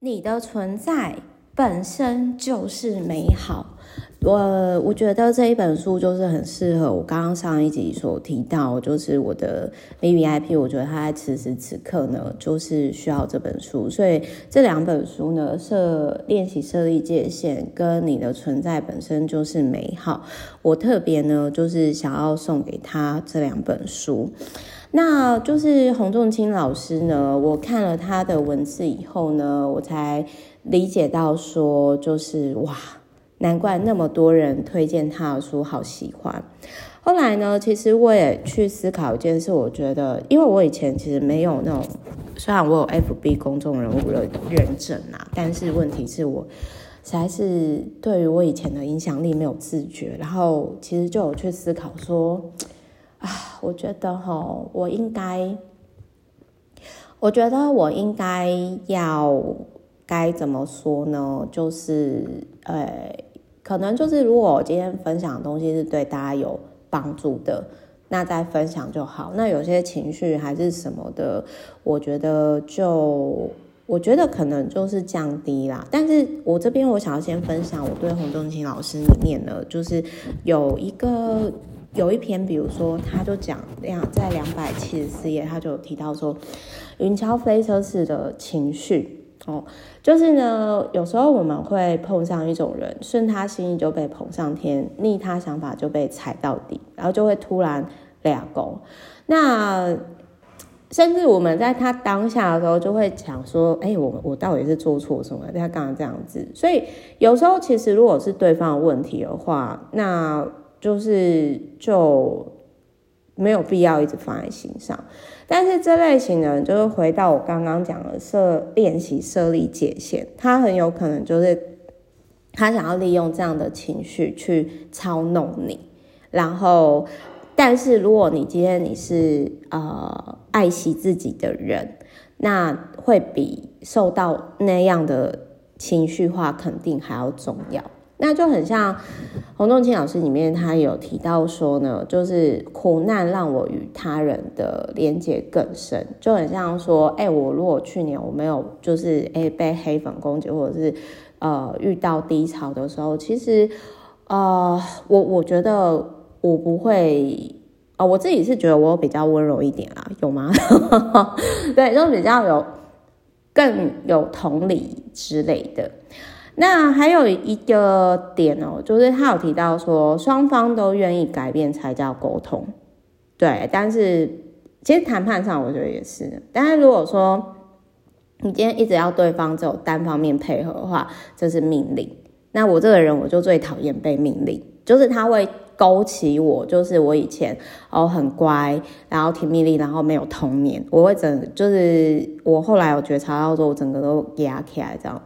你的存在本身就是美好。我我觉得这一本书就是很适合我刚刚上一集所提到，就是我的 VVIP，我觉得他在此时此刻呢，就是需要这本书。所以这两本书呢，设练习设立界限，跟你的存在本身就是美好。我特别呢，就是想要送给他这两本书。那就是洪仲卿老师呢，我看了他的文字以后呢，我才理解到说，就是哇，难怪那么多人推荐他的书，好喜欢。后来呢，其实我也去思考一件事，我觉得，因为我以前其实没有那种，虽然我有 FB 公众人物的认证啊，但是问题是我实在是对于我以前的影响力没有自觉，然后其实就有去思考说。我觉得哈，我应该，我觉得我应该要该怎么说呢？就是，呃，可能就是，如果我今天分享的东西是对大家有帮助的，那再分享就好。那有些情绪还是什么的，我觉得就，我觉得可能就是降低啦。但是我这边我想要先分享，我对洪仲清老师里面呢，就是有一个。有一篇，比如说，他就讲两在两百七十四页，他就提到说，云霄飞车式的情绪哦，就是呢，有时候我们会碰上一种人，顺他心意就被捧上天，逆他想法就被踩到底，然后就会突然俩攻。那甚至我们在他当下的时候，就会想说，哎，我我到底是做错什么？他干嘛这样子？所以有时候其实如果是对方的问题的话，那。就是就没有必要一直放在心上，但是这类型的人就是回到我刚刚讲的设练习设立界限，他很有可能就是他想要利用这样的情绪去操弄你，然后，但是如果你今天你是呃爱惜自己的人，那会比受到那样的情绪化肯定还要重要。那就很像洪仲清老师里面，他有提到说呢，就是苦难让我与他人的连接更深，就很像说，哎、我如果去年我没有就是哎、被黑粉攻击，或者是呃遇到低潮的时候，其实呃我我觉得我不会啊、我自己是觉得我比较温柔一点啦，有吗？对，就比较有更有同理之类的。那还有一个点哦，就是他有提到说，双方都愿意改变才叫沟通，对。但是其实谈判上，我觉得也是。但是如果说你今天一直要对方只有单方面配合的话，这是命令。那我这个人我就最讨厌被命令，就是他会勾起我，就是我以前哦很乖，然后甜蜜力，然后没有童年，我会整，就是我后来有觉察到说，我整个都压起来这样。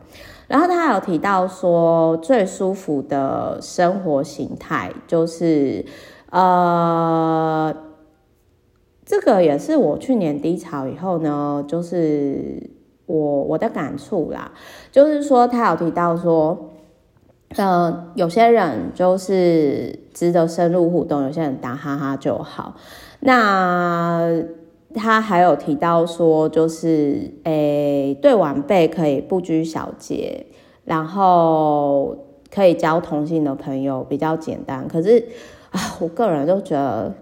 然后他有提到说，最舒服的生活形态就是，呃，这个也是我去年低潮以后呢，就是我我的感触啦。就是说，他有提到说，呃，有些人就是值得深入互动，有些人打哈哈就好。那。他还有提到说，就是诶、对晚辈可以不拘小节，然后可以交同性的朋友，比较简单。可是啊，我个人就觉得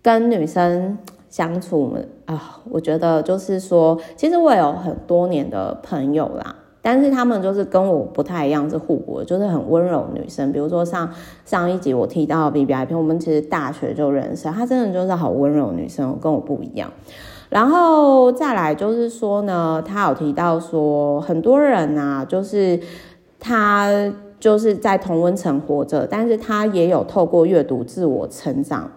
跟女生相处啊，我觉得就是说，其实我有很多年的朋友啦。但是他们就是跟我不太一样，是互补，就是很温柔女生。比如说上上一集我提到 VVIP，我们其实大学就认识，她真的就是好温柔女生，跟我不一样。然后再来就是说呢，她有提到说，很多人啊，就是他就是在同温层活着，但是他也有透过阅读自我成长。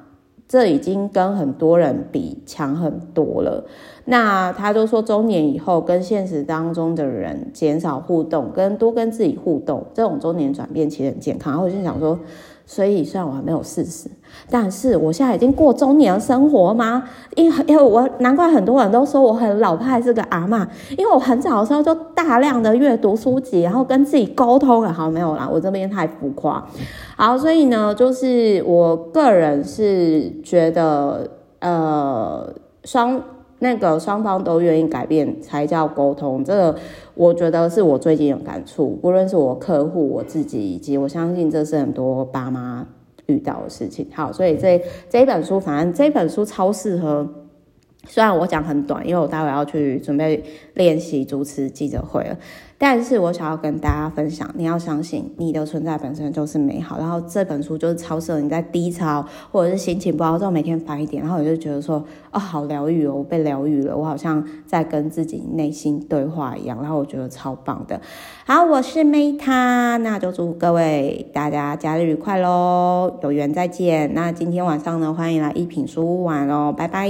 这已经跟很多人比强很多了。那他就说，中年以后跟现实当中的人减少互动，跟多跟自己互动，这种中年转变其实很健康。然后我就想说。所以虽然我还没有四十，但是我现在已经过中年生活吗？因为因为我难怪很多人都说我很老派，是个阿嬷，因为我很早的时候就大量的阅读书籍，然后跟自己沟通了。好，没有啦，我这边太浮夸。好，所以呢，就是我个人是觉得，呃，双那个双方都愿意改变才叫沟通。这个我觉得是我最近有感触，不论是我客户、我自己，以及我相信这是很多爸妈遇到的事情。好，所以这这一本书，反正这本书超适合。虽然我讲很短，因为我待会要去准备练习主持记者会了，但是我想要跟大家分享，你要相信你的存在本身就是美好。然后这本书就是超适合你在低潮或者是心情不好之后每天翻一点，然后我就觉得说，哦，好疗愈哦，我被疗愈了，我好像在跟自己内心对话一样，然后我觉得超棒的。好，我是 Meta，那就祝各位大家假日愉快喽，有缘再见。那今天晚上呢，欢迎来一品书屋玩哦，拜拜。